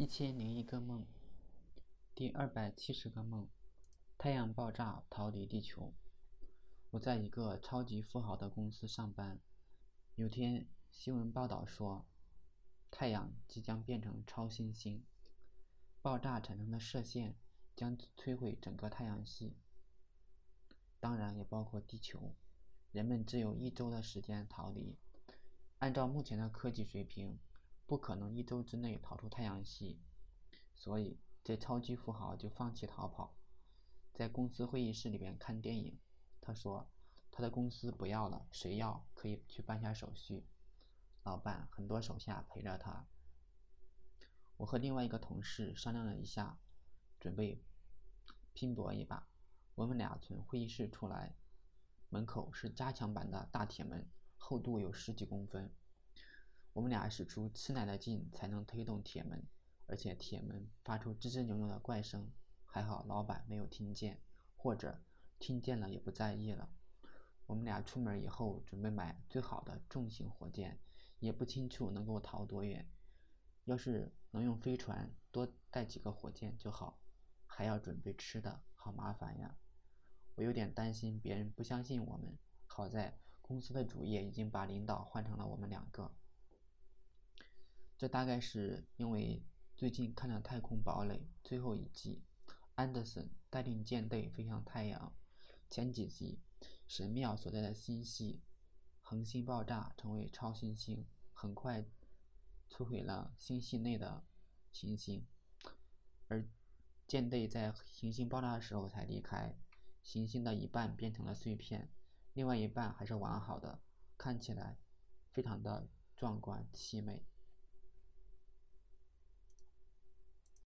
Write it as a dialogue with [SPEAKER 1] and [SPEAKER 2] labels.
[SPEAKER 1] 一千零一个梦，第二百七十个梦：太阳爆炸，逃离地球。我在一个超级富豪的公司上班。有天新闻报道说，太阳即将变成超新星，爆炸产生的射线将摧毁整个太阳系，当然也包括地球。人们只有一周的时间逃离。按照目前的科技水平。不可能一周之内逃出太阳系，所以这超级富豪就放弃逃跑，在公司会议室里边看电影。他说：“他的公司不要了，谁要可以去办下手续。”老板很多手下陪着他。我和另外一个同事商量了一下，准备拼搏一把。我们俩从会议室出来，门口是加强版的大铁门，厚度有十几公分。我们俩使出吃奶的劲才能推动铁门，而且铁门发出吱吱扭扭的怪声。还好老板没有听见，或者听见了也不在意了。我们俩出门以后准备买最好的重型火箭，也不清楚能够逃多远。要是能用飞船多带几个火箭就好，还要准备吃的，好麻烦呀。我有点担心别人不相信我们。好在公司的主页已经把领导换成了我们两个。这大概是因为最近看了《太空堡垒》最后一集，安德森带领舰队飞向太阳。前几集，神庙所在的星系恒星爆炸，成为超新星，很快摧毁了星系内的行星。而舰队在行星爆炸的时候才离开，行星的一半变成了碎片，另外一半还是完好的，看起来非常的壮观凄美。